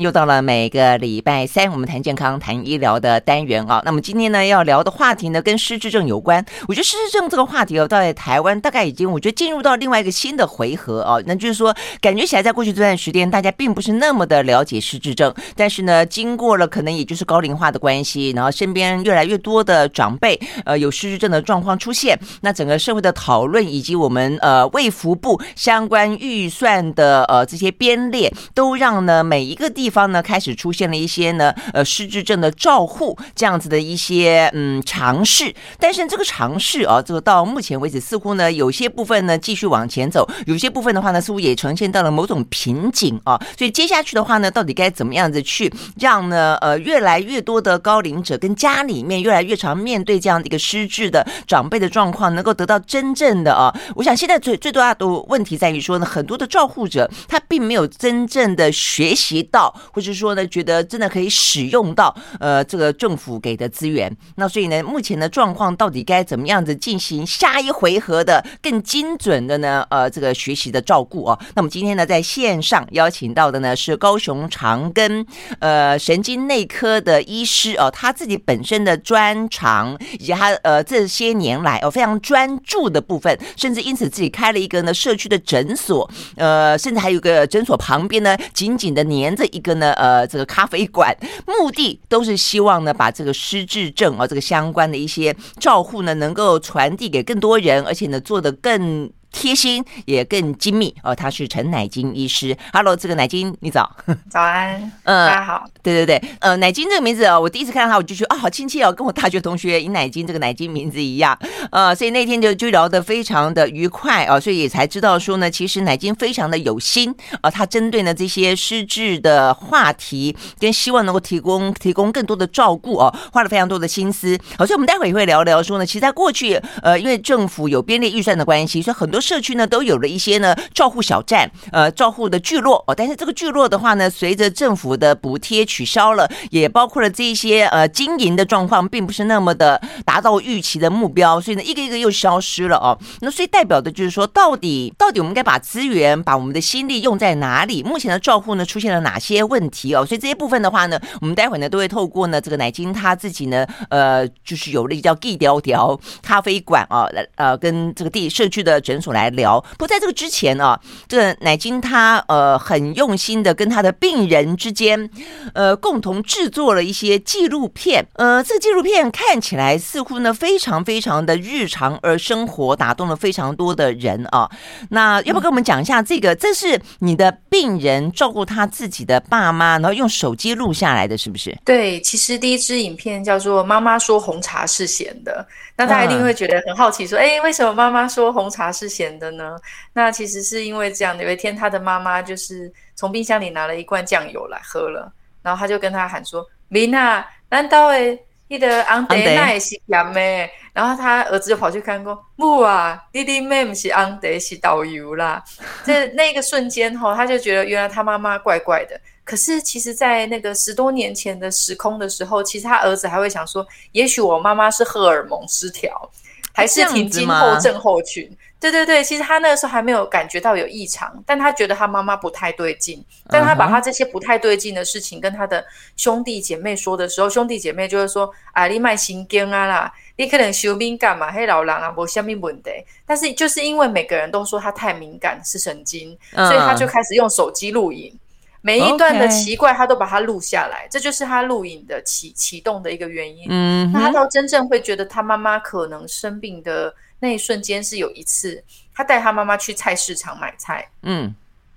又到了每个礼拜三，我们谈健康、谈医疗的单元啊。那么今天呢，要聊的话题呢，跟失智症有关。我觉得失智症这个话题哦，到在台湾大概已经，我觉得进入到另外一个新的回合啊。那就是说，感觉起来在过去这段时间，大家并不是那么的了解失智症。但是呢，经过了可能也就是高龄化的关系，然后身边越来越多的长辈呃有失智症的状况出现，那整个社会的讨论以及我们呃卫福部相关预算的呃这些编列，都让呢每一个地。方呢，开始出现了一些呢，呃，失智症的照护这样子的一些嗯尝试，但是这个尝试啊，这个到目前为止似乎呢，有些部分呢继续往前走，有些部分的话呢，似乎也呈现到了某种瓶颈啊。所以接下去的话呢，到底该怎么样子去让呢，呃，越来越多的高龄者跟家里面越来越常面对这样的一个失智的长辈的状况，能够得到真正的啊，我想现在最最大的问题在于说呢，很多的照护者他并没有真正的学习到。或者说呢，觉得真的可以使用到呃这个政府给的资源，那所以呢，目前的状况到底该怎么样子进行下一回合的更精准的呢？呃，这个学习的照顾哦。那么今天呢，在线上邀请到的呢是高雄长庚呃神经内科的医师哦，他自己本身的专长以及他呃这些年来哦非常专注的部分，甚至因此自己开了一个呢社区的诊所，呃，甚至还有个诊所旁边呢紧紧的黏着一个。呢，呃，这个咖啡馆目的都是希望呢，把这个失智症啊，这个相关的一些照护呢，能够传递给更多人，而且呢，做得更。贴心也更精密哦，他是陈乃金医师。Hello，这个乃金，你早。早安，嗯，大家好。对对对，呃，乃金这个名字哦，我第一次看到他，我就觉得啊，好亲切哦，跟我大学同学尹乃金这个乃金名字一样。呃，所以那天就就聊得非常的愉快哦，所以也才知道说呢，其实乃金非常的有心啊，他针对呢这些失智的话题，跟希望能够提供提供更多的照顾哦，花了非常多的心思。好，所以我们待会也会聊聊说呢，其实在过去，呃，因为政府有编列预算的关系，所以很多。社区呢都有了一些呢照护小站，呃，照护的聚落哦。但是这个聚落的话呢，随着政府的补贴取消了，也包括了这一些呃经营的状况，并不是那么的达到预期的目标，所以呢一个一个又消失了哦。那所以代表的就是说，到底到底我们该把资源、把我们的心力用在哪里？目前的照护呢出现了哪些问题哦？所以这些部分的话呢，我们待会呢都会透过呢这个乃菁他自己呢，呃，就是有了一个叫 G 雕雕咖啡馆啊，呃跟这个地社区的诊所。来聊，不过在这个之前啊，这个乃金他呃很用心的跟他的病人之间呃共同制作了一些纪录片，呃，这个纪录片看起来似乎呢非常非常的日常而生活，打动了非常多的人啊。那要不要跟我们讲一下这个？这是你的病人照顾他自己的爸妈，然后用手机录下来的，是不是？对，其实第一支影片叫做《妈妈说红茶是咸的》，那大家一定会觉得很好奇，说，哎，为什么妈妈说红茶是咸的呢？那其实是因为这样的，有一天他的妈妈就是从冰箱里拿了一罐酱油来喝了，然后他就跟他喊说：“明啊，难道诶，你的昂德那也是咸的？”然后他儿子就跑去看过，不啊，弟弟妹不是昂德是导游啦。这那个瞬间哈，他就觉得原来他妈妈怪怪的。可是其实，在那个十多年前的时空的时候，其实他儿子还会想说，也许我妈妈是荷尔蒙失调，还是停经后症候群。对对对，其实他那个时候还没有感觉到有异常，但他觉得他妈妈不太对劲。但他把他这些不太对劲的事情跟他的兄弟姐妹说的时候，兄弟姐妹就会说：“啊，你卖心经啊啦，你可能修敏感嘛，黑老人啊，没什么问题。”但是就是因为每个人都说他太敏感是神经，所以他就开始用手机录影，每一段的奇怪他都把它录下来，这就是他录影的启启动的一个原因。嗯，那他到真正会觉得他妈妈可能生病的。那一瞬间是有一次，他带他妈妈去菜市场买菜，嗯，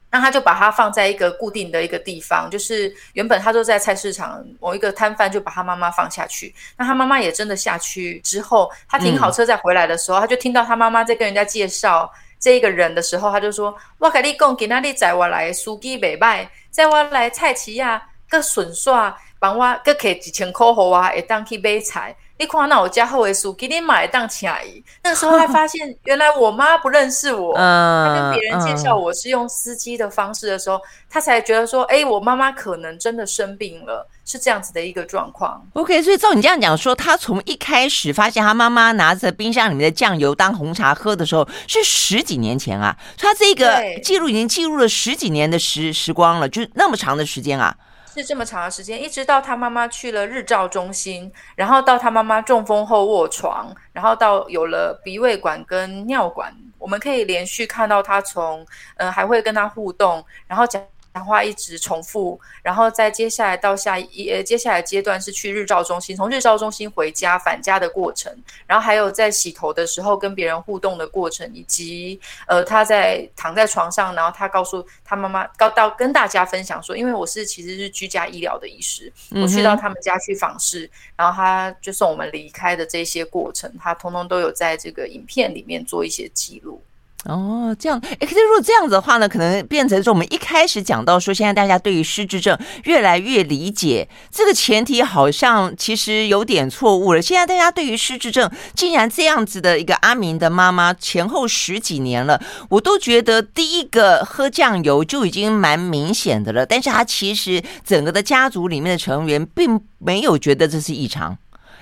那他就把它放在一个固定的一个地方，就是原本他都在菜市场某一个摊贩就把他妈妈放下去，那他妈妈也真的下去之后，他停好车再回来的时候，嗯、他就听到他妈妈在跟人家介绍这一个人的时候，他就说：“我跟你讲，今仔日载我来的司机袂歹，载我来菜市啊，个顺耍，帮我个给几千块给我，会当去买菜。”你看那我家后尾数给你买当请阿姨，那时候还发现 原来我妈不认识我。嗯，他跟别人介绍我是用司机的方式的时候，他才觉得说，哎，我妈妈可能真的生病了，是这样子的一个状况。OK，所以照你这样讲说，他从一开始发现他妈妈拿着冰箱里面的酱油当红茶喝的时候，是十几年前啊。他这个记录已经记录了十几年的时时光了，就那么长的时间啊。是这么长的时间，一直到他妈妈去了日照中心，然后到他妈妈中风后卧床，然后到有了鼻胃管跟尿管，我们可以连续看到他从，嗯、呃，还会跟他互动，然后讲。讲话一直重复，然后再接下来到下一呃，接下来阶段是去日照中心，从日照中心回家返家的过程，然后还有在洗头的时候跟别人互动的过程，以及呃他在躺在床上，然后他告诉他妈妈，告到跟大家分享说，因为我是其实是居家医疗的医师，我去到他们家去访视，然后他就送我们离开的这些过程，他通通都有在这个影片里面做一些记录。哦，这样，诶，可是如果这样子的话呢，可能变成说我们一开始讲到说，现在大家对于失智症越来越理解，这个前提好像其实有点错误了。现在大家对于失智症，竟然这样子的一个阿明的妈妈，前后十几年了，我都觉得第一个喝酱油就已经蛮明显的了，但是他其实整个的家族里面的成员并没有觉得这是异常。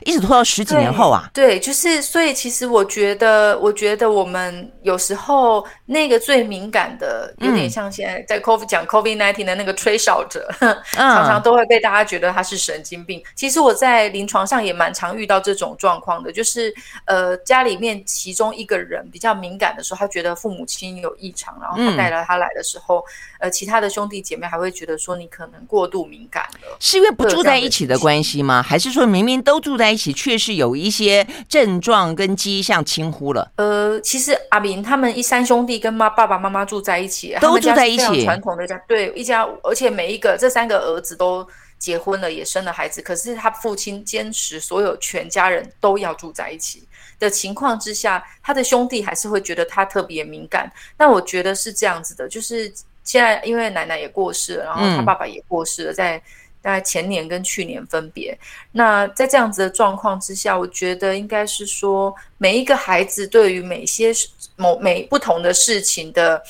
一直拖到十几年后啊，对，对，就是所以其实我觉得，我觉得我们有时候那个最敏感的，有点像现在在 COVID 讲 COVID nineteen 的那个吹哨者，嗯、常常都会被大家觉得他是神经病。其实我在临床上也蛮常遇到这种状况的，就是呃家里面其中一个人比较敏感的时候，他觉得父母亲有异常，然后他带了他来的时候，嗯、呃其他的兄弟姐妹还会觉得说你可能过度敏感了，是因为不住在一起的关系吗？还是说明明都住在一起，确实有一些症状跟迹象轻忽了。呃，其实阿明他们一三兄弟跟妈爸爸妈妈住在一起，都住在一起，传统的家，对一家，而且每一个这三个儿子都结婚了，也生了孩子。可是他父亲坚持所有全家人都要住在一起的情况之下，他的兄弟还是会觉得他特别敏感。那我觉得是这样子的，就是现在因为奶奶也过世了，然后他爸爸也过世了，在。大概前年跟去年分别，那在这样子的状况之下，我觉得应该是说，每一个孩子对于每些某每不同的事情的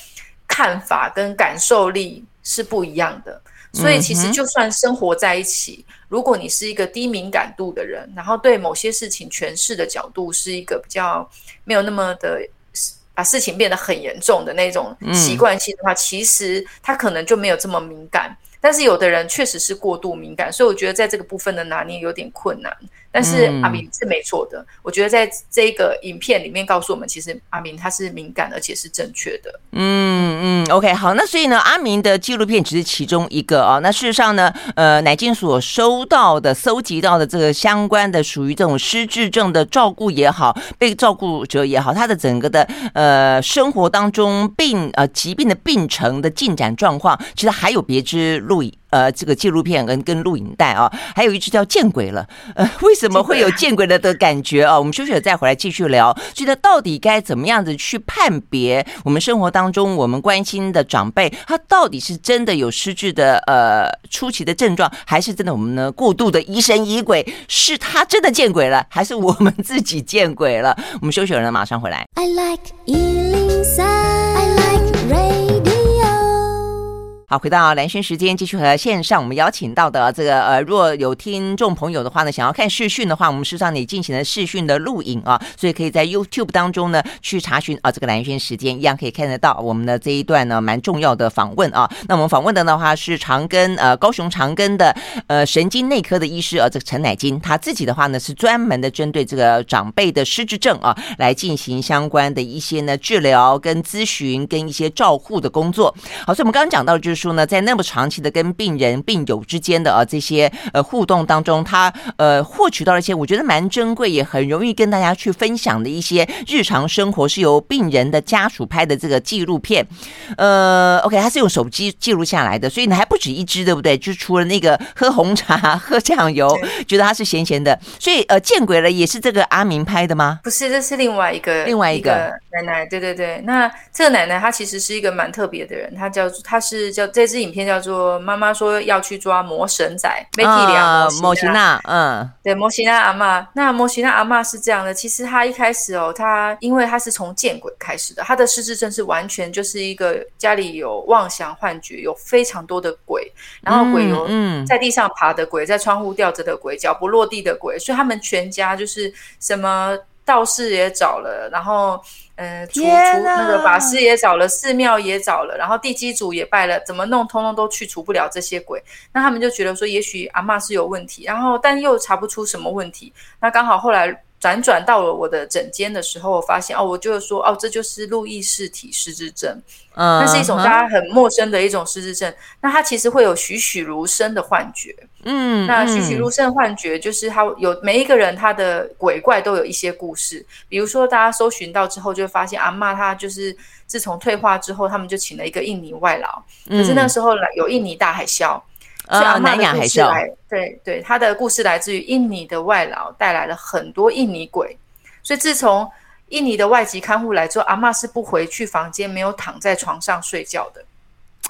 看法跟感受力是不一样的，所以其实就算生活在一起，如果你是一个低敏感度的人，然后对某些事情诠释的角度是一个比较没有那么的把事情变得很严重的那种习惯性的话，其实他可能就没有这么敏感。但是有的人确实是过度敏感，所以我觉得在这个部分的拿捏有点困难。但是阿明是没错的，我觉得在这个影片里面告诉我们，其实阿明他是敏感而且是正确的。嗯嗯，OK，好，那所以呢，阿明的纪录片只是其中一个啊。那事实上呢，呃，乃金所收到的、搜集到的这个相关的属于这种失智症的照顾也好，被照顾者也好，他的整个的呃生活当中病呃疾病的病程的进展状况，其实还有别支录影。呃，这个纪录片跟跟录影带啊，还有一只叫《见鬼了》。呃，为什么会有见鬼了的感觉啊？我们休息了再回来继续聊。觉得到底该怎么样子去判别我们生活当中我们关心的长辈，他到底是真的有失智的呃初期的症状，还是真的我们呢过度的疑神疑鬼？是他真的见鬼了，还是我们自己见鬼了？我们休息了，马上回来。I like 好，回到蓝轩时间，继续和线上我们邀请到的这个呃，若有听众朋友的话呢，想要看视讯的话，我们事实上也进行了视讯的录影啊，所以可以在 YouTube 当中呢去查询啊，这个蓝轩时间一样可以看得到我们的这一段呢蛮重要的访问啊。那我们访问的的话是长庚呃高雄长庚的呃神经内科的医师啊，这个陈乃金，他自己的话呢是专门的针对这个长辈的失智症啊来进行相关的一些呢治疗跟咨询跟一些照护的工作。好，所以我们刚刚讲到就是。说呢，在那么长期的跟病人病友之间的啊这些呃互动当中，他呃获取到了一些我觉得蛮珍贵，也很容易跟大家去分享的一些日常生活，是由病人的家属拍的这个纪录片。呃，OK，他是用手机记录下来的，所以呢还不止一支，对不对？就除了那个喝红茶、喝酱油，觉得他是咸咸的，所以呃见鬼了也是这个阿明拍的吗？不是，这是另外一个另外一个，一个奶奶。对对对，那这个奶奶她其实是一个蛮特别的人，她叫她是叫。这支影片叫做《妈妈说要去抓魔神仔》，媒体聊摩西娜，嗯，对，摩西娜阿妈。那摩西娜阿妈是这样的，其实她一开始哦，她因为她是从见鬼开始的，她的失智症是完全就是一个家里有妄想幻觉，有非常多的鬼，然后鬼有在地上爬的鬼，在窗户吊着的鬼，脚不落地的鬼，所以他们全家就是什么道士也找了，然后。呃，除除那个法师也找了，寺庙也找了，然后地基主也拜了，怎么弄，通通都去除不了这些鬼。那他们就觉得说，也许阿嬷是有问题，然后但又查不出什么问题。那刚好后来。辗转到了我的枕间的时候，我发现哦，我就是说哦，这就是路易氏体失智症，嗯，那是一种大家很陌生的一种失智症。那它其实会有栩栩如生的幻觉，嗯，那栩栩如生的幻觉就是它有每一个人他的鬼怪都有一些故事。比如说大家搜寻到之后，就会发现阿嬷她就是自从退化之后，他们就请了一个印尼外劳，可是那时候来有印尼大海啸。是阿嬷的故事来，对对，他的故事来自于印尼的外劳带来了很多印尼鬼，所以自从印尼的外籍看护来之后，阿嬷是不回去房间，没有躺在床上睡觉的，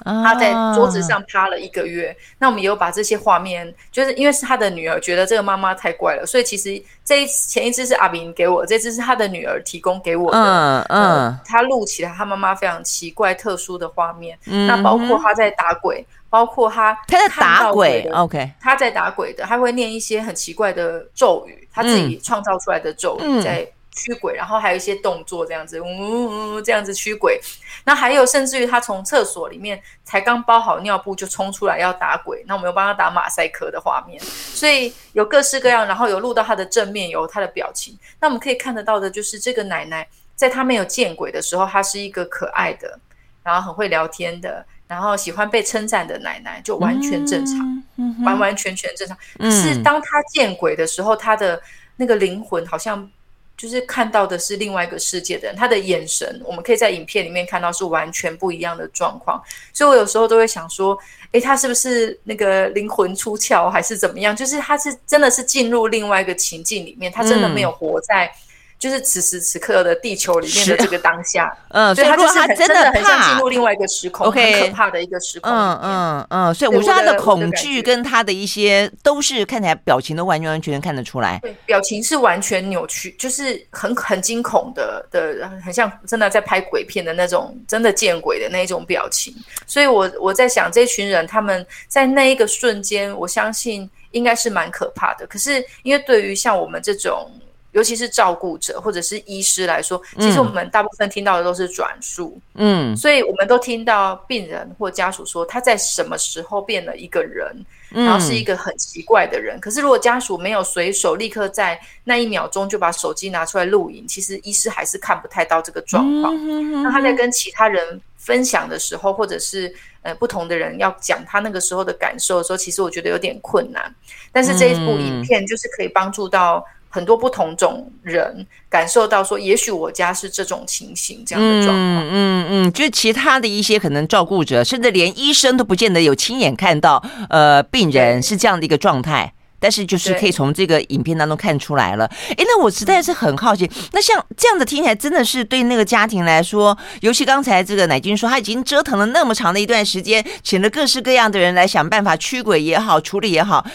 他在桌子上趴了一个月。那我们也有把这些画面，就是因为是他的女儿觉得这个妈妈太怪了，所以其实这一前一只是阿明给我，这只是他的女儿提供给我的，嗯嗯，他录起来他妈妈非常奇怪特殊的画面，那包括他在打鬼。包括他，他在打鬼，OK，他在打鬼的，他会念一些很奇怪的咒语，他自己创造出来的咒语在驱鬼，嗯、然后还有一些动作这样子，呜呜呜这样子驱鬼。那还有甚至于他从厕所里面才刚包好尿布就冲出来要打鬼，那我们有帮他打马赛克的画面，所以有各式各样，然后有录到他的正面，有他的表情。那我们可以看得到的就是这个奶奶，在她没有见鬼的时候，她是一个可爱的，然后很会聊天的。然后喜欢被称赞的奶奶就完全正常，嗯嗯、完完全全正常。可是当他见鬼的时候，他的那个灵魂好像就是看到的是另外一个世界的人，他的眼神我们可以在影片里面看到是完全不一样的状况。所以我有时候都会想说，诶，他是不是那个灵魂出窍，还是怎么样？就是他是真的是进入另外一个情境里面，他真的没有活在。就是此时此刻的地球里面的这个当下，嗯，所以他就是很真的很像进入另外一个时空，很可怕的一个时空。嗯嗯嗯，所以我说他的恐惧跟他的一些都是看起来表情都完全完全看得出来，对，表情是完全扭曲，就是很很惊恐的的，很像真的在拍鬼片的那种，真的见鬼的那种表情。所以我我在想，这群人他们在那一个瞬间，我相信应该是蛮可怕的。可是因为对于像我们这种。尤其是照顾者或者是医师来说，其实我们大部分听到的都是转述，嗯，所以我们都听到病人或家属说他在什么时候变了一个人，然后是一个很奇怪的人。可是如果家属没有随手立刻在那一秒钟就把手机拿出来录影，其实医师还是看不太到这个状况。那他在跟其他人分享的时候，或者是呃不同的人要讲他那个时候的感受的时候，其实我觉得有点困难。但是这一部影片就是可以帮助到。很多不同种人感受到说，也许我家是这种情形，这样的状况。嗯嗯嗯，就是其他的一些可能照顾者，甚至连医生都不见得有亲眼看到，呃，病人是这样的一个状态。但是就是可以从这个影片当中看出来了。哎，那我实在是很好奇，那像这样子听起来，真的是对那个家庭来说，尤其刚才这个乃君说，他已经折腾了那么长的一段时间，请了各式各样的人来想办法驱鬼也好，处理也好。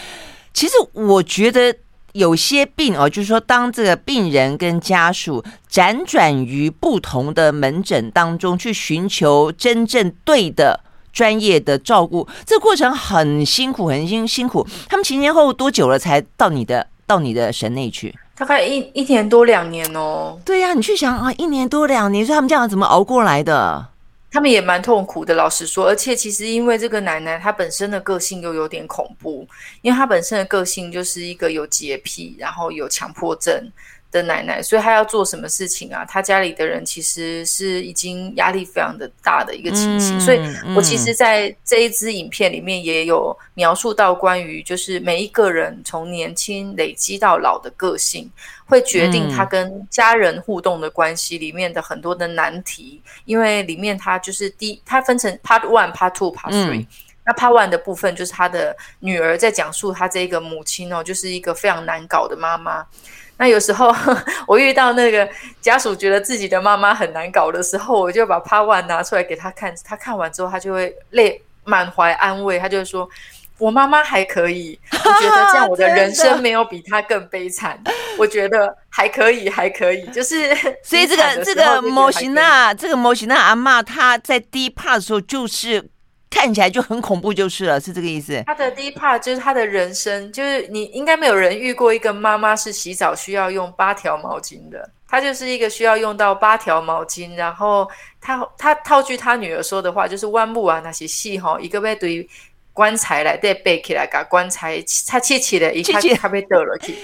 其实我觉得。有些病哦，就是说，当这个病人跟家属辗转于不同的门诊当中去寻求真正对的专业的照顾，这个过程很辛苦，很辛辛苦。他们前前后后多久了才到你的到你的神内去？大概一一年多两年哦。对呀，你去想啊，一年多两年，说他们这样怎么熬过来的？他们也蛮痛苦的，老实说，而且其实因为这个奶奶她本身的个性又有点恐怖，因为她本身的个性就是一个有洁癖，然后有强迫症的奶奶，所以她要做什么事情啊？她家里的人其实是已经压力非常的大的一个情形，嗯、所以我其实在这一支影片里面也有描述到关于就是每一个人从年轻累积到老的个性。会决定他跟家人互动的关系里面的很多的难题，嗯、因为里面他就是第一，他分成 part one、part two、part three。那 part one 的部分就是他的女儿在讲述他这个母亲哦，就是一个非常难搞的妈妈。那有时候 我遇到那个家属觉得自己的妈妈很难搞的时候，我就把 part one 拿出来给他看，他看完之后他就会泪满怀安慰，他就说。我妈妈还可以，我觉得这样我的人生没有比她更悲惨。我觉得还可以，还可以，就是所以这个这个摩西娜，这个摩西娜阿嬷，她在第一 part 的时候就是看起来就很恐怖，就是了，是这个意思。他的第一 part 就是他的人生，就是你应该没有人遇过一个妈妈是洗澡需要用八条毛巾的，她就是一个需要用到八条毛巾，然后她她套句她女儿说的话，就是弯木啊那些戏哈，一个被对棺材来对背起来，把棺材擦切起来，一看他被得了去。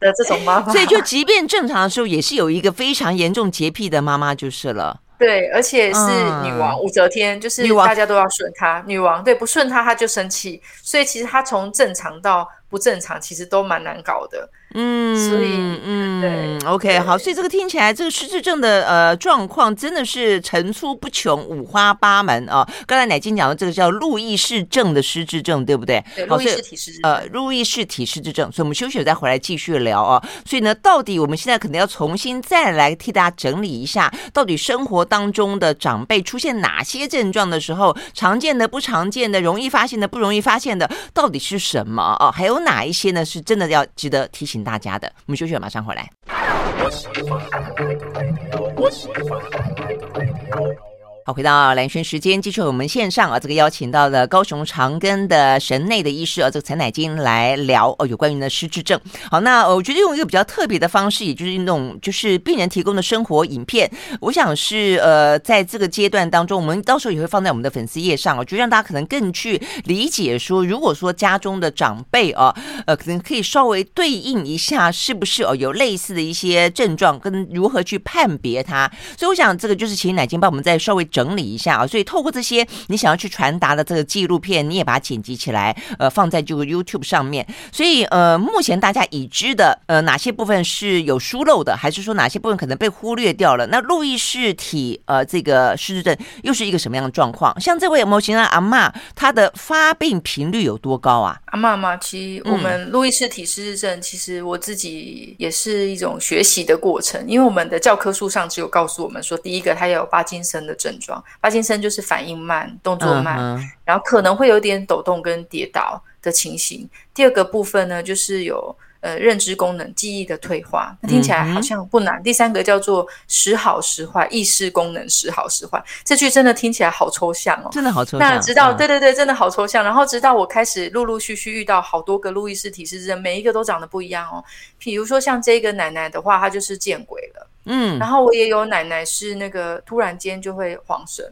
的这种妈妈，所以就即便正常的时候，也是有一个非常严重洁癖的妈妈就是了。对，而且是女王、嗯、武则天，就是大家都要顺她。女王，女王对，不顺她她就生气，所以其实她从正常到不正常，其实都蛮难搞的。嗯，所以嗯，对，OK，好，所以这个听起来这个失智症的呃状况真的是层出不穷、五花八门啊。刚才乃金讲的这个叫路易氏症的失智症，对不对？对，路易氏体失智症。呃，路易氏体失智症。所以我们休息了再回来继续聊啊。所以呢，到底我们现在可能要重新再来替大家整理一下，到底生活当中的长辈出现哪些症状的时候，常见的、不常见的、容易发现的、不容易发现的，到底是什么啊？还有哪一些呢？是真的要值得提醒。大家的，我们休息了，马上回来。好，回到蓝轩时间，继续我们线上啊，这个邀请到了高雄长庚的神内的医师啊，这个陈乃菁来聊哦，有关于呢失智症。好，那我觉得用一个比较特别的方式，也就是那种就是病人提供的生活影片，我想是呃，在这个阶段当中，我们到时候也会放在我们的粉丝页上，我觉得让大家可能更去理解说，如果说家中的长辈啊，呃，可能可以稍微对应一下，是不是哦有类似的一些症状，跟如何去判别它。所以我想这个就是请乃菁帮我们再稍微。整理一下啊，所以透过这些你想要去传达的这个纪录片，你也把它剪辑起来，呃，放在这个 YouTube 上面。所以呃，目前大家已知的呃哪些部分是有疏漏的，还是说哪些部分可能被忽略掉了？那路易氏体呃这个失智症又是一个什么样的状况？像这位有没有形容阿妈，她的发病频率有多高啊？阿妈嘛，其实我们路易氏体失智症，其实我自己也是一种学习的过程，因为我们的教科书上只有告诉我们说，第一个它也有巴金森的症状。巴金森就是反应慢、动作慢，uh huh. 然后可能会有点抖动跟跌倒的情形。第二个部分呢，就是有呃认知功能、记忆的退化，那听起来好像不难。Uh. 第三个叫做时好时坏，意识功能时好时坏。这句真的听起来好抽象哦，真的好抽象。那直到、uh. 对对对，真的好抽象。然后直到我开始陆陆续续遇到好多个路易斯体失智症，每一个都长得不一样哦。比如说像这个奶奶的话，她就是见鬼了。嗯，然后我也有奶奶是那个突然间就会晃神，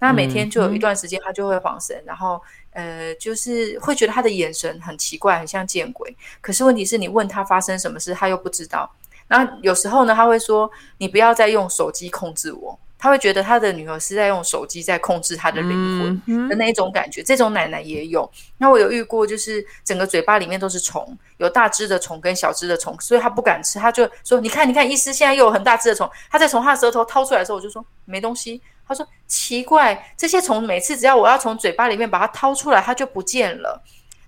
那每天就有一段时间她就会晃神，然后呃就是会觉得她的眼神很奇怪，很像见鬼。可是问题是你问她发生什么事，她又不知道。那有时候呢，她会说：“你不要再用手机控制我。”他会觉得他的女儿是在用手机在控制他的灵魂的那一种感觉，这种奶奶也有。那我有遇过，就是整个嘴巴里面都是虫，有大只的虫跟小只的虫，所以他不敢吃，他就说：“你看，你看，医师现在又有很大只的虫。”他在从他的舌头掏出来的时候，我就说：“没东西。”他说：“奇怪，这些虫每次只要我要从嘴巴里面把它掏出来，它就不见了。”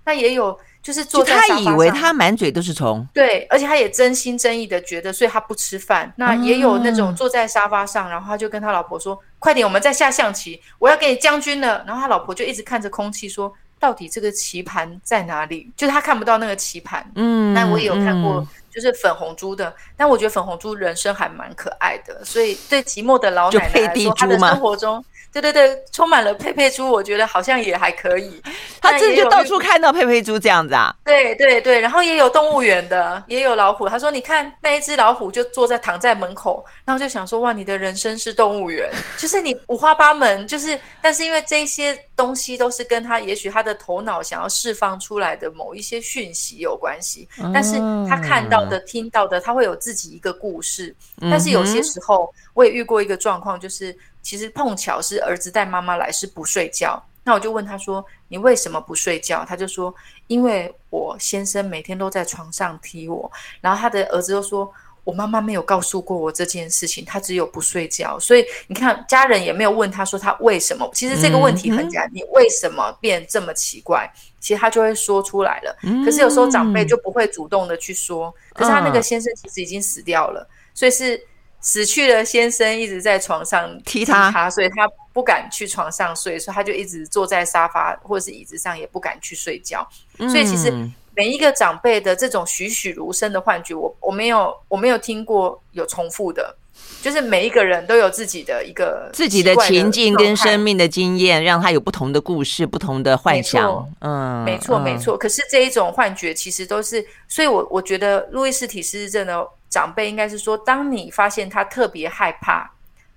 那也有。就是坐在沙发上，他以为他满嘴都是虫，对，而且他也真心真意的觉得，所以他不吃饭。那也有那种坐在沙发上，然后他就跟他老婆说：“快点，我们在下象棋，我要给你将军了。”然后他老婆就一直看着空气说：“到底这个棋盘在哪里？”就是他看不到那个棋盘。嗯，但我也有看过，就是粉红猪的，但我觉得粉红猪人生还蛮可爱的，所以对寂寞的老奶奶来说，他的生活中。对对对，充满了佩佩猪，我觉得好像也还可以。他自己就到处看到佩佩猪这样子啊。对对对，然后也有动物园的，也有老虎。他说：“你看那一只老虎就坐在躺在门口。”然后就想说：“哇，你的人生是动物园，就是你五花八门。”就是，但是因为这些东西都是跟他，也许他的头脑想要释放出来的某一些讯息有关系。但是他看到的、听到的，他会有自己一个故事。但是有些时候，我也遇过一个状况，就是。其实碰巧是儿子带妈妈来，是不睡觉。那我就问他说：“你为什么不睡觉？”他就说：“因为我先生每天都在床上踢我。”然后他的儿子就说：“我妈妈没有告诉过我这件事情，他只有不睡觉。”所以你看，家人也没有问他说他为什么。其实这个问题很简单，你为什么变这么奇怪？其实他就会说出来了。可是有时候长辈就不会主动的去说。可是他那个先生其实已经死掉了，所以是。死去的先生一直在床上踢他，所以他不敢去床上睡，所以他就一直坐在沙发或者是椅子上，也不敢去睡觉。嗯、所以其实每一个长辈的这种栩栩如生的幻觉，我我没有我没有听过有重复的，就是每一个人都有自己的一个自己的情境跟生命的经验，让他有不同的故事、不同的幻想。嗯，没错，没错。可是这一种幻觉其实都是，所以我我觉得路易斯体失智症的长辈应该是说，当你发现他特别害怕。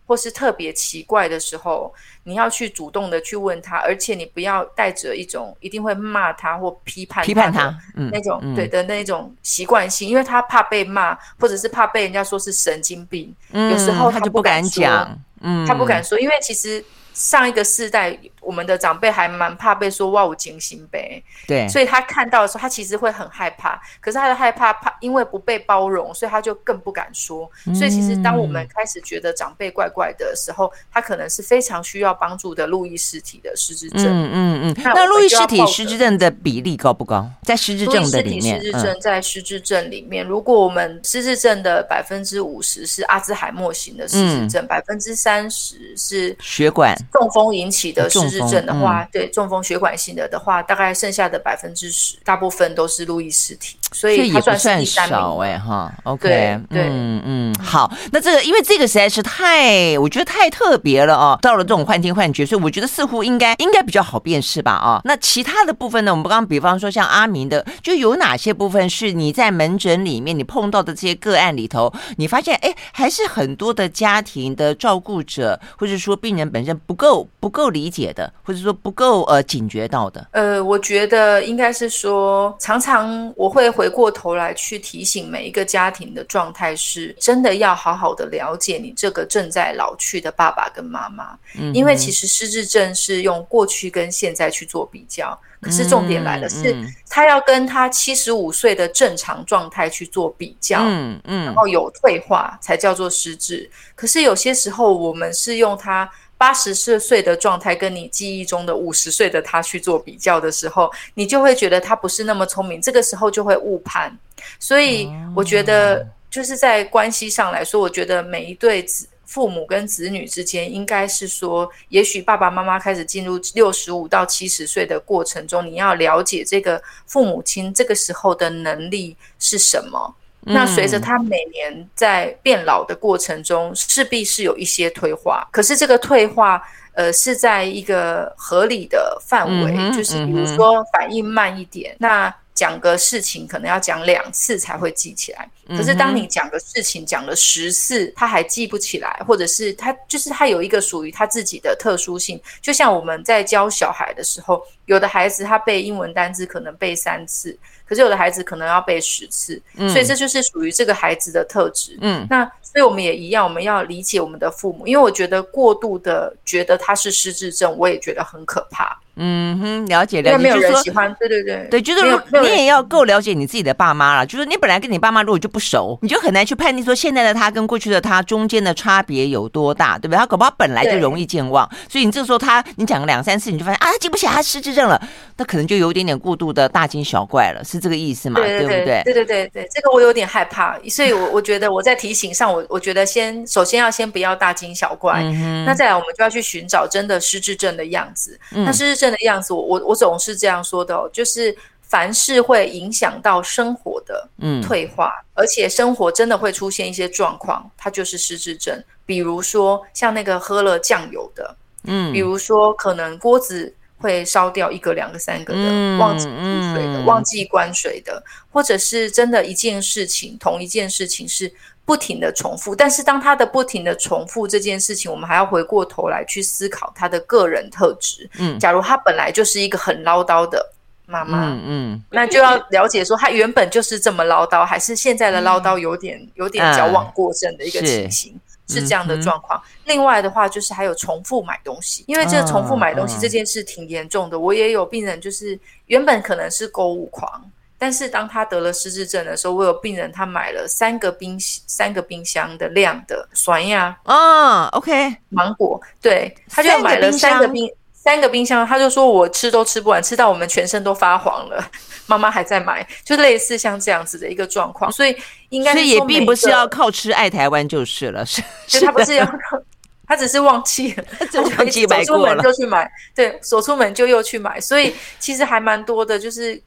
或是特别奇怪的时候，你要去主动的去问他，而且你不要带着一种一定会骂他或批判批判他那种、嗯、对的那种习惯性，嗯、因为他怕被骂，或者是怕被人家说是神经病，嗯、有时候他不敢讲，嗯，他不敢说，因为其实。上一个世代，我们的长辈还蛮怕被说“哇，我惊心呗”，对，所以他看到的时候，他其实会很害怕。可是他的害怕，怕因为不被包容，所以他就更不敢说。嗯、所以其实，当我们开始觉得长辈怪怪的时候，他可能是非常需要帮助的路易尸体的失智症。嗯嗯嗯。那路易尸体失智症的比例高不高？在失智症的里面，失智症在失智症里面，如果我们失智症的百分之五十是阿兹海默型的失智症，百分之三十是血管。中风引起的失智症的话，对中风血管性的的话，大概剩下的百分之十，大部分都是路易斯体，所以它算是第三名少哎哈。OK，对，嗯嗯，好，那这个因为这个实在是太，我觉得太特别了哦。到了这种幻听幻觉，所以我觉得似乎应该应该比较好辨识吧啊。那其他的部分呢？我们刚刚比方说像阿明的，就有哪些部分是你在门诊里面你碰到的这些个案里头，你发现哎，还是很多的家庭的照顾者，或者说病人本身不够。不够理解的，或者说不够呃警觉到的，呃，我觉得应该是说，常常我会回过头来去提醒每一个家庭的状态是，真的要好好的了解你这个正在老去的爸爸跟妈妈，嗯，因为其实失智症是用过去跟现在去做比较，可是重点来了，是他要跟他七十五岁的正常状态去做比较，嗯嗯，然后有退化才叫做失智，可是有些时候我们是用他。八十四岁的状态跟你记忆中的五十岁的他去做比较的时候，你就会觉得他不是那么聪明，这个时候就会误判。所以我觉得，就是在关系上来说，我觉得每一对子父母跟子女之间，应该是说，也许爸爸妈妈开始进入六十五到七十岁的过程中，你要了解这个父母亲这个时候的能力是什么。那随着他每年在变老的过程中，势必是有一些退化。可是这个退化，呃，是在一个合理的范围，嗯、就是比如说反应慢一点，那讲个事情可能要讲两次才会记起来。可是当你讲个事情讲了十次，他还记不起来，或者是他就是他有一个属于他自己的特殊性。就像我们在教小孩的时候，有的孩子他背英文单字可能背三次。可是有的孩子可能要背十次，嗯、所以这就是属于这个孩子的特质。嗯，那所以我们也一样，我们要理解我们的父母，因为我觉得过度的觉得他是失智症，我也觉得很可怕。嗯哼，了解了解，因为没有人喜欢。对对对，对，就是你也要够了解你自己的爸妈了。就是你本来跟你爸妈如果就不熟，你就很难去判定说现在的他跟过去的他中间的差别有多大，对不对？他搞不好本来就容易健忘，所以你这个时候他你讲个两三次，你就发现啊，他记不起来他失智症了，那可能就有点点过度的大惊小怪了，是这个意思嘛？对，对，对，对不对？对对对对，这个我有点害怕，所以我 我觉得我在提醒上，我我觉得先首先要先不要大惊小怪，嗯、那再来我们就要去寻找真的失智症的样子。嗯、那失智症的样子，我我。我总是这样说的哦，就是凡是会影响到生活的退化，嗯、而且生活真的会出现一些状况，它就是失智症。比如说像那个喝了酱油的，嗯，比如说可能锅子会烧掉一个、两个、三个的，嗯、忘记补水的，嗯、忘记关水的，或者是真的一件事情，同一件事情是。不停的重复，但是当他的不停的重复这件事情，我们还要回过头来去思考他的个人特质。嗯，假如他本来就是一个很唠叨的妈妈，嗯，嗯，那就要了解说他原本就是这么唠叨，还是现在的唠叨有点有点矫枉过正的一个情形，是，这样的状况。嗯、另外的话，就是还有重复买东西，因为这个重复买东西这件事挺严重的。我也有病人，就是原本可能是购物狂。但是当他得了失智症的时候，我有病人他买了三个冰三个冰箱的量的酸呀啊，OK 芒果，对，他就买了三个冰三个冰箱，他就说我吃都吃不完，吃到我们全身都发黄了。妈妈还在买，就类似像这样子的一个状况，所以应该是所以也并不是要靠吃爱台湾就是了，是，是他不是要，他只是忘记了，就忘记买过了，就去买，对，走出门就又去买，所以其实还蛮多的，就是。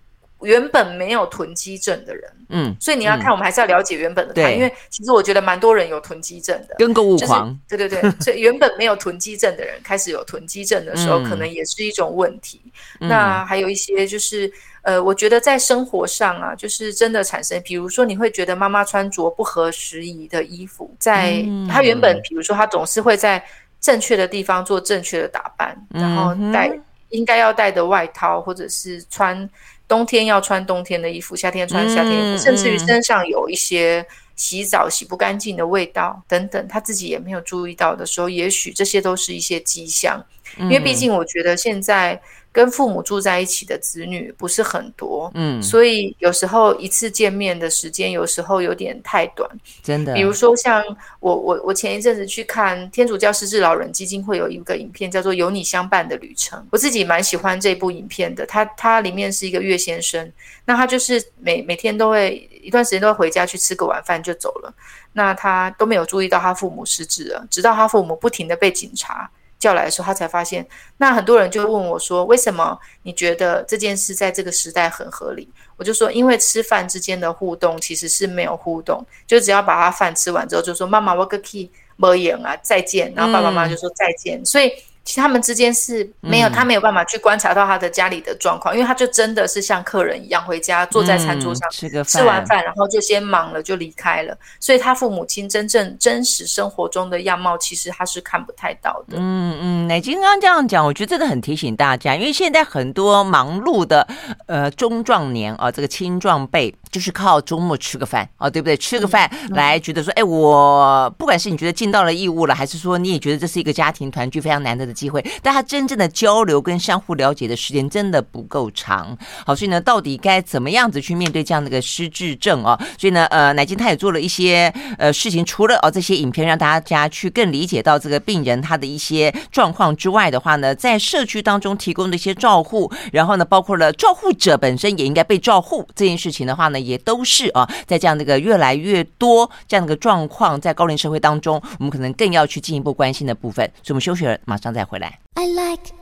原本没有囤积症的人，嗯，所以你要看，我们还是要了解原本的他，对，因为其实我觉得蛮多人有囤积症的，跟购物狂，就是，对对对，所以原本没有囤积症的人开始有囤积症的时候，嗯，可能也是一种问题。那还有一些就是，呃，我觉得在生活上啊，就是真的产生，比如说你会觉得妈妈穿着不合时宜的衣服，在她原本，比如说她总是会在正确的地方做正确的打扮，然后戴应该要戴的外套，或者是穿冬天要穿冬天的衣服，夏天穿夏天衣服，甚至于身上有一些洗澡洗不干净的味道等等，他自己也没有注意到的时候，也许这些都是一些迹象，因为毕竟我觉得现在。跟父母住在一起的子女不是很多，嗯，所以有时候一次见面的时间有时候有点太短，真的。比如说像我我我前一阵子去看天主教失智老人基金会有一个影片叫做《有你相伴的旅程》，我自己蛮喜欢这部影片的。他他里面是一个岳先生，那他就是每每天都会一段时间都会回家去吃个晚饭就走了，那他都没有注意到他父母失智了，直到他父母不停的被警察。叫来的时候，他才发现。那很多人就问我说：“为什么你觉得这件事在这个时代很合理？”我就说：“因为吃饭之间的互动其实是没有互动，就只要把他饭吃完之后，就说‘妈妈，我个 key 没影啊，再见’，然后爸爸妈妈就说再见。”所以。其实他们之间是没有，他没有办法去观察到他的家里的状况，嗯，因为他就真的是像客人一样回家，坐在餐桌上，嗯，吃个饭，吃完饭然后就先忙了就离开了，所以他父母亲真正真实生活中的样貌，其实他是看不太到的。嗯嗯，乃菁刚刚这样讲，我觉得真的很提醒大家，因为现在很多忙碌的呃中壮年啊，这个青壮辈就是靠周末吃个饭啊，对不对？吃个饭来觉得说，哎，我不管是你觉得尽到了义务了，还是说你也觉得这是一个家庭团聚非常难得的机会，但他真正的交流跟相互了解的时间真的不够长。好，所以呢，到底该怎么样子去面对这样的一个失智症啊？所以呢，呃，乃金他也做了一些呃事情，除了哦这些影片让大家去更理解到这个病人他的一些状况之外的话呢，在社区当中提供的一些照护，然后呢，包括了照护者本身也应该被照护这件事情的话呢，也都是啊，在这样的一个越来越多这样的一个状况，在高龄社会当中，我们可能更要去进一步关心的部分。所以，我们休息了，马上再回来。I like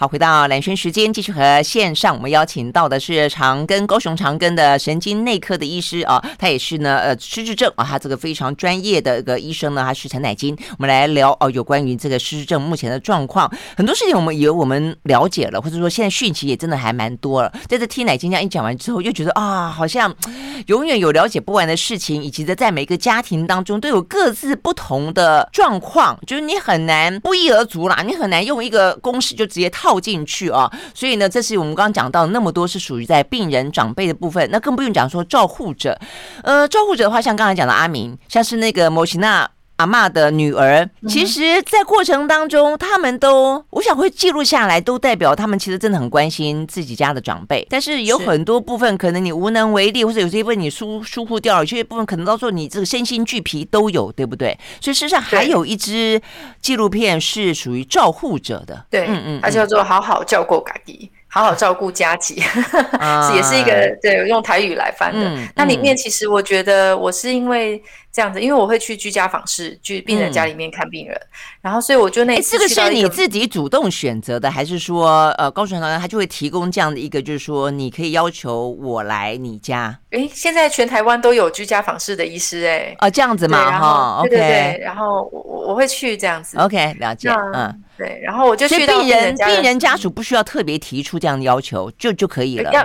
好，回到蓝轩时间，继续和线上我们邀请到的是长庚高雄长庚的神经内科的医师啊，他也是呢呃失智症啊，他这个非常专业的一个医生呢，他是陈乃金。我们来聊哦，有关于这个失智症目前的状况，很多事情我们以为我们了解了，或者说现在讯息也真的还蛮多了。在这听乃金这样一讲完之后，又觉得啊，好像永远有了解不完的事情，以及在在每个家庭当中都有各自不同的状况，就是你很难不一而足啦，你很难用一个公式就直接套。套进去啊，所以呢，这是我们刚刚讲到那么多是属于在病人长辈的部分，那更不用讲说照护者。呃，照护者的话，像刚才讲的阿明，像是那个莫奇娜阿妈的女儿，其实，在过程当中，他们都我想会记录下来，都代表他们其实真的很关心自己家的长辈。但是有很多部分可能你无能为力，或者有些部分你疏疏忽掉了，有些部分可能到时候你这个身心俱疲都有，对不对？所以事实上还有一支纪录片是属于照护者的，对，嗯嗯，它叫做《好好照顾家己》。好好照顾家己，也是一个对用台语来翻的。嗯、那里面其实我觉得我是因为这样子，因为我会去居家访视，去病人家里面看病人，嗯、然后所以我就那这个是你自己主动选择的，还是说呃高雄长庚他就会提供这样的一个，就是说你可以要求我来你家？哎，现在全台湾都有居家访视的医师哎、欸，哦这样子嘛哈，对对对，然后我我会去这样子，OK 了解，嗯。对，然后我就去到病人病人家属不需要特别提出这样的要求，就就可以了。要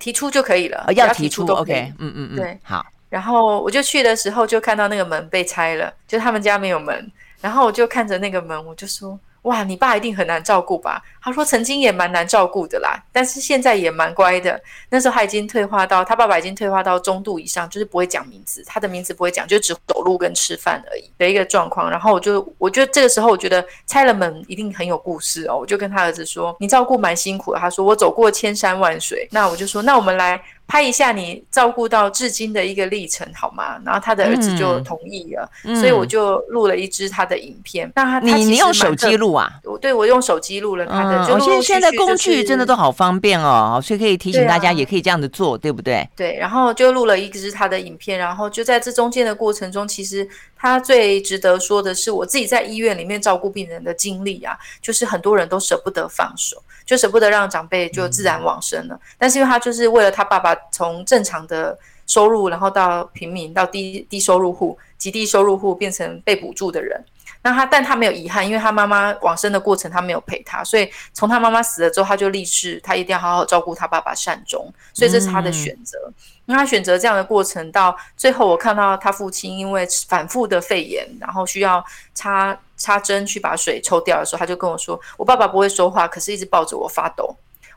提出就可以了，要提出都 OK。嗯嗯嗯，对，好。然后我就去的时候就看到那个门被拆了，就他们家没有门，然后我就看着那个门，我就说。哇，你爸一定很难照顾吧？他说曾经也蛮难照顾的啦，但是现在也蛮乖的。那时候他已经退化到，他爸爸已经退化到中度以上，就是不会讲名字，他的名字不会讲，就只走路跟吃饭而已的一个状况。然后我就，我觉得这个时候，我觉得拆了门一定很有故事哦。我就跟他儿子说：“你照顾蛮辛苦的。”他说：“我走过千山万水。”那我就说：“那我们来。”拍一下你照顾到至今的一个历程好吗？然后他的儿子就同意了，嗯、所以我就录了一支他的影片。那他你你用手机录啊？对，我用手机录了他的。嗯、就现现在工具真的都好方便哦，所以可以提醒大家，也可以这样子做，对，啊、对不对？对，然后就录了一支他的影片，然后就在这中间的过程中，其实他最值得说的是，我自己在医院里面照顾病人的经历啊，就是很多人都舍不得放手。就舍不得让长辈就自然往生了，但是因为他就是为了他爸爸从正常的收入，然后到平民，到低低收入户、极低收入户变成被补助的人，那他但他没有遗憾，因为他妈妈往生的过程他没有陪他，所以从他妈妈死了之后，他就立誓他一定要好好照顾他爸爸善终，所以这是他的选择。嗯那他选择这样的过程，到最后我看到他父亲因为反复的肺炎，然后需要插插针去把水抽掉的时候，他就跟我说：“我爸爸不会说话，可是一直抱着我发抖。”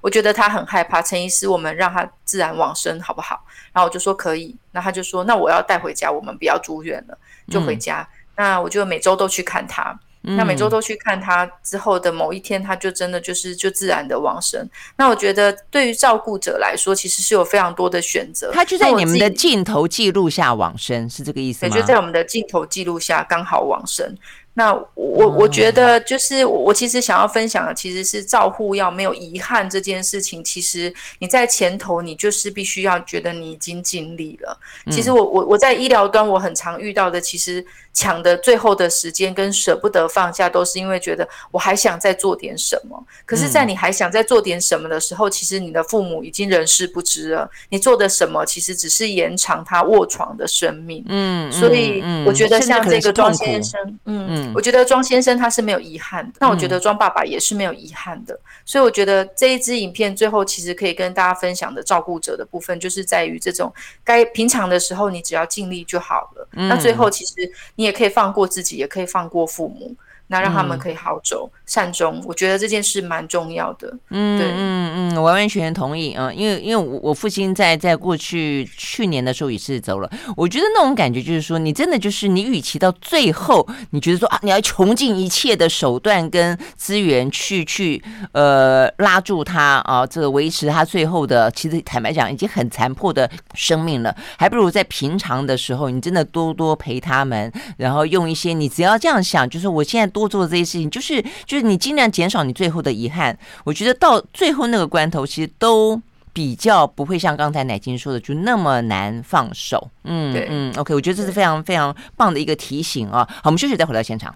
我觉得他很害怕。陈医师，我们让他自然往生好不好？然后我就说可以。那他就说：“那我要带回家，我们不要住院了，就回家。嗯”那我就每周都去看他。那每周都去看他之后的某一天，他就真的就是就自然的往生。那我觉得对于照顾者来说，其实是有非常多的选择。他就在你们的镜头记录下往生，是这个意思吗？就在我们的镜头记录下刚好往生。那我我觉得就是我其实想要分享的其实是照护要没有遗憾这件事情。其实你在前头，你就是必须要觉得你已经尽力了。其实我我我在医疗端，我很常遇到的，其实抢的最后的时间跟舍不得放下，都是因为觉得我还想再做点什么。可是，在你还想再做点什么的时候，其实你的父母已经人事不知了。你做的什么，其实只是延长他卧床的生命。嗯，所以我觉得像这个庄先生，嗯嗯。我觉得庄先生他是没有遗憾的，那我觉得庄爸爸也是没有遗憾的，所以我觉得这一支影片最后其实可以跟大家分享的照顾者的部分，就是在于这种该平常的时候你只要尽力就好了，那最后其实你也可以放过自己，也可以放过父母。那让他们可以好走、嗯、善终，我觉得这件事蛮重要的。嗯，对，嗯嗯，我完完全全同意啊、嗯，因为因为我我父亲在在过去去年的时候也是走了，我觉得那种感觉就是说，你真的就是你，与其到最后你觉得说啊，你要穷尽一切的手段跟资源去去呃拉住他啊，这个维持他最后的，其实坦白讲已经很残破的生命了，还不如在平常的时候，你真的多多陪他们，然后用一些你只要这样想，就是我现在。多做这些事情，就是就是你尽量减少你最后的遗憾。我觉得到最后那个关头，其实都比较不会像刚才奶金说的，就那么难放手。嗯对嗯，OK，我觉得这是非常非常棒的一个提醒啊。好，我们休息再回到现场。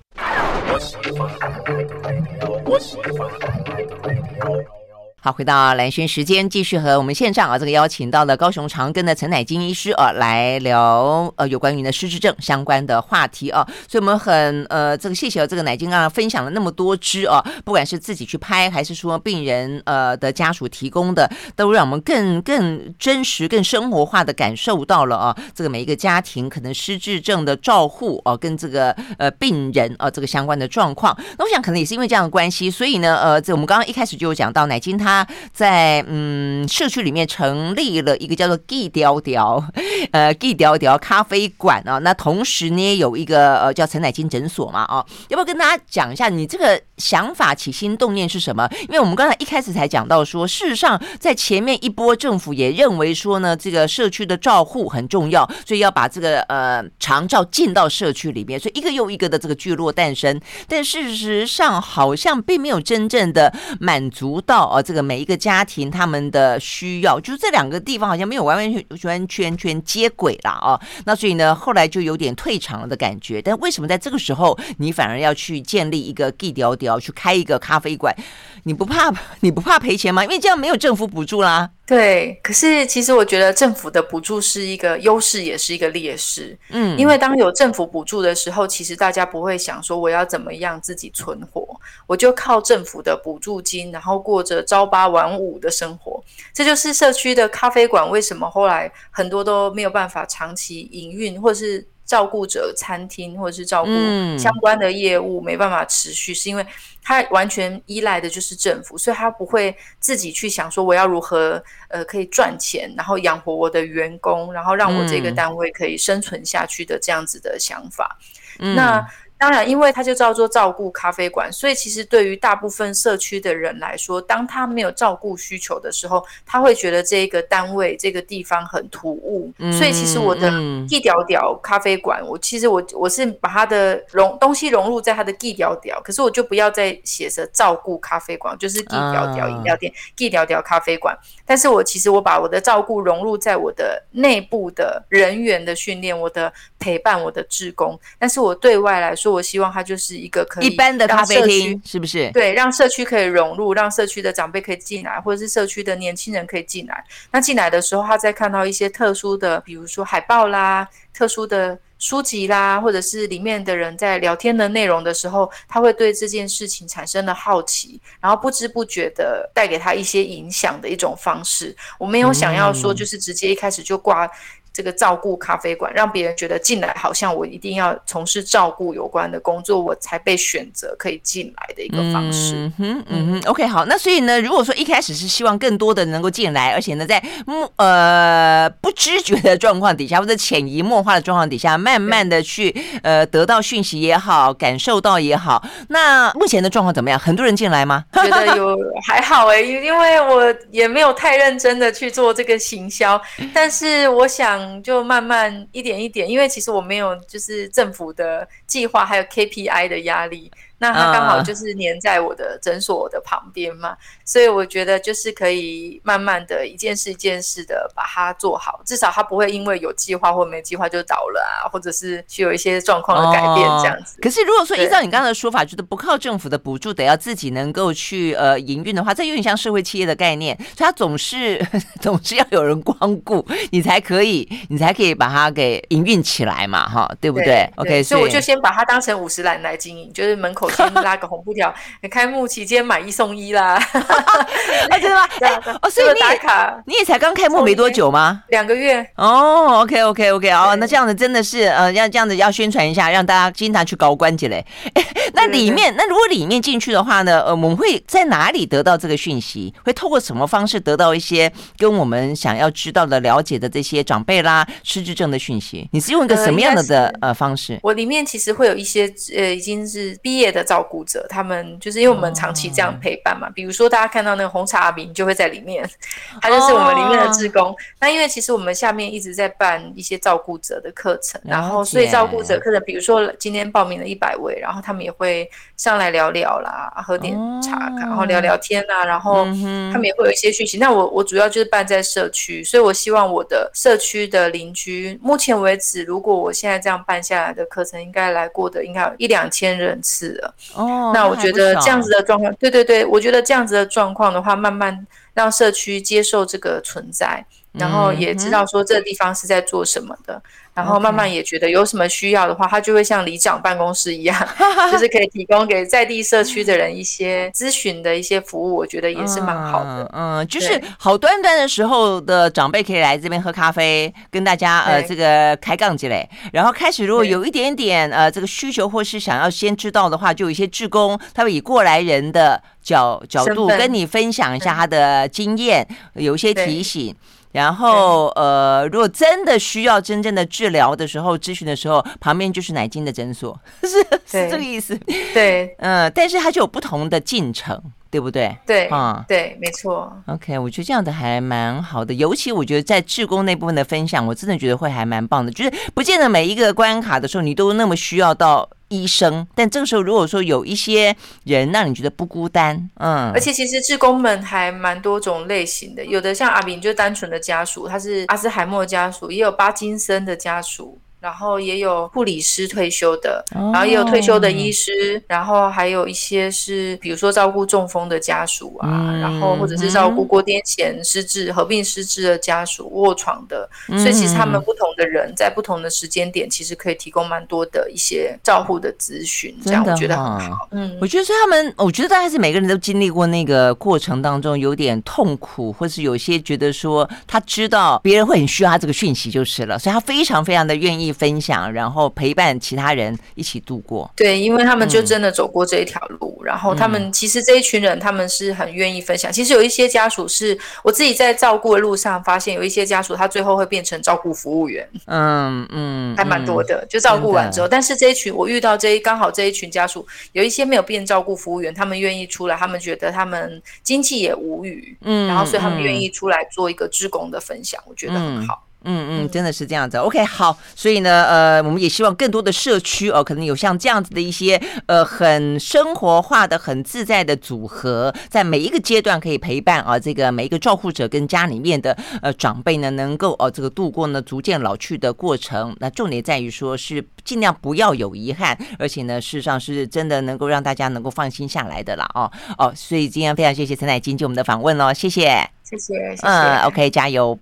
好，回到蓝轩时间，继续和我们线上啊，这个邀请到了高雄长庚的陈乃金医师啊，来聊呃有关于呢失智症相关的话题啊。所以我们很呃这个谢谢这个乃菁刚刚分享了那么多支啊，不管是自己去拍，还是说病人呃的家属提供的，都让我们更更真实、更生活化的感受到了啊，这个每一个家庭可能失智症的照护啊，跟这个呃病人啊这个相关的状况。那我想可能也是因为这样的关系，所以呢呃这我们刚刚一开始就有讲到乃金他。他在嗯社区里面成立了一个叫做“记条条”呃“记条条”咖啡馆啊，那同时呢有一个呃叫陈乃菁诊所嘛啊，要不要跟大家讲一下你这个想法起心动念是什么？因为我们刚才一开始才讲到说，事实上在前面一波政府也认为说呢，这个社区的照护很重要，所以要把这个呃长照进到社区里面，所以一个又一个的这个聚落诞生，但事实上好像并没有真正的满足到啊这个。每一个家庭他们的需要，就是这两个地方好像没有完完全完全全接轨了啊。那所以呢，后来就有点退场了的感觉。但为什么在这个时候，你反而要去建立一个 G 调，去开一个咖啡馆？你不怕 你不怕赔钱吗？因为这样没有政府补助啦。对，可是其实我觉得政府的补助是一个优势，也是一个劣势。嗯，因为当有政府补助的时候，其实大家不会想说我要怎么样自己存活，我就靠政府的补助金，然后过着朝八晚五的生活。这就是社区的咖啡馆为什么后来很多都没有办法长期营运，或是。照顾者餐厅或者是照顾相关的业务没办法持续，是因为他完全依赖的就是政府，所以他不会自己去想说我要如何呃可以赚钱，然后养活我的员工，然后让我这个单位可以生存下去的这样子的想法。那当然，因为它就叫做照顾咖啡馆，所以其实对于大部分社区的人来说，当他没有照顾需求的时候，他会觉得这个单位、这个地方很突兀。嗯、所以其实我的地调调咖啡馆，我其实我我是把它的融东西融入在它的地调调，可是我就不要再写着照顾咖啡馆，就是地调调饮料店、地调调咖啡馆。但是我其实我把我的照顾融入在我的内部的人员的训练，我的陪伴，我的职工。但是我对外来说，我希望它就是一个可以一般的咖啡厅，是不是？对，让社区可以融入，让社区的长辈可以进来，或者是社区的年轻人可以进来。那进来的时候，他在看到一些特殊的，比如说海报啦、特殊的书籍啦，或者是里面的人在聊天的内容的时候，他会对这件事情产生了好奇，然后不知不觉的带给他一些影响的一种方式。我没有想要说，就是直接一开始就挂。这个照顾咖啡馆，让别人觉得进来好像我一定要从事照顾有关的工作，我才被选择可以进来的一个方式。嗯哼，嗯哼，OK，好。那所以呢，如果说一开始是希望更多的能够进来，而且呢，在目呃不知觉的状况底下，或者潜移默化的状况底下，慢慢的去呃得到讯息也好，感受到也好，那目前的状况怎么样？很多人进来吗？觉得有还好哎，因为我也没有太认真的去做这个行销，但是我想。就慢慢一点一点，因为其实我没有就是政府的计划，还有 KPI 的压力。那他刚好就是粘在我的诊所的旁边嘛，uh, 所以我觉得就是可以慢慢的一件事一件事的把它做好，至少他不会因为有计划或没计划就倒了啊，或者是去有一些状况的改变这样子。Uh, 可是如果说依照你刚刚的说法，觉得不靠政府的补助，得要自己能够去呃营运的话，这有点像社会企业的概念，所以它总是 总是要有人光顾，你才可以你才可以把它给营运起来嘛，哈，对不对，对？OK，所以我就先把它当成五十岚来经营，就是门口。先拉个红布条，开幕期间买一送一啦！啊，真的吗？哦，所以你也卡，你也才刚开幕没多久吗？两个月。哦，OK，OK，OK，哦，那这样子真的是，呃，要这样子要宣传一下，让大家经常去搞关节嘞。哎，那里面，那如果里面进去的话呢，呃，我们会在哪里得到这个讯息？会透过什么方式得到一些跟我们想要知道的、了解的这些长辈啦、失智症的讯息？你是用一个什么样的的呃方式？我里面其实会有一些呃，已经是毕业的。的照顾者，他们就是因为我们长期这样陪伴嘛。Oh. 比如说，大家看到那个红茶阿明就会在里面，他就是我们里面的志工。Oh. 那因为其实我们下面一直在办一些照顾者的课程，然后所以照顾者课程，比如说今天报名了一百位，然后他们也会上来聊聊啦，喝点茶，oh. 然后聊聊天啊，然后他们也会有一些讯息。那我我主要就是办在社区，所以我希望我的社区的邻居，目前为止，如果我现在这样办下来的课程，应该来过的应该有一两千人次了。哦，那我觉得这样子的状况，对对对，我觉得这样子的状况的话，慢慢让社区接受这个存在，然后也知道说这个地方是在做什么的。嗯然后慢慢也觉得有什么需要的话，他就会像里长办公室一样，就是可以提供给在地社区的人一些咨询的一些服务。我觉得也是蛮好的。嗯，就是好端端的时候的长辈可以来这边喝咖啡，跟大家呃这个开杠之类。然后开始如果有一点点呃这个需求或是想要先知道的话，就有一些志工，他会以过来人的角角度跟你分享一下他的经验，有一些提醒。然后，呃，如果真的需要真正的治疗的时候，咨询的时候，旁边就是奶精的诊所，是是这个意思。对，嗯、呃，但是它就有不同的进程，对不对？对，啊、嗯，对，没错。OK，我觉得这样的还蛮好的，尤其我觉得在志工那部分的分享，我真的觉得会还蛮棒的，就是不见得每一个关卡的时候，你都那么需要到。医生，但这个时候如果说有一些人让你觉得不孤单，嗯，而且其实志工们还蛮多种类型的，有的像阿明就单纯的家属，他是阿兹海默家属，也有巴金森的家属。然后也有护理师退休的，然后也有退休的医师，哦、然后还有一些是比如说照顾中风的家属啊，嗯、然后或者是照顾过癫痫失智、合并失智的家属卧床的，所以其实他们不同的人在不同的时间点，其实可以提供蛮多的一些照护的咨询，这样我觉得很好。嗯，我觉得是他们，我觉得大概是每个人都经历过那个过程当中有点痛苦，或是有些觉得说他知道别人会很需要他这个讯息就是了，所以他非常非常的愿意。意分享，然后陪伴其他人一起度过。对，因为他们就真的走过这一条路，嗯、然后他们其实这一群人他们是很愿意分享。其实有一些家属是我自己在照顾的路上发现，有一些家属他最后会变成照顾服务员。嗯嗯，还蛮多的，就照顾完之后，但是这一群我遇到这一刚好这一群家属有一些没有变照顾服务员，他们愿意出来，他们觉得他们经济也无语，嗯，然后所以他们愿意出来做一个志工的分享，我觉得很好。嗯嗯嗯，真的是这样子。OK，好，所以呢，呃，我们也希望更多的社区哦，可能有像这样子的一些呃很生活化的、很自在的组合，在每一个阶段可以陪伴啊，这个每一个照护者跟家里面的呃长辈呢，能够哦这个度过呢逐渐老去的过程。那重点在于说是尽量不要有遗憾，而且呢，事实上是真的能够让大家能够放心下来的啦。哦哦，所以今天非常谢谢陈乃金接我们的访问哦，谢谢，谢谢，谢谢，嗯，OK，加油。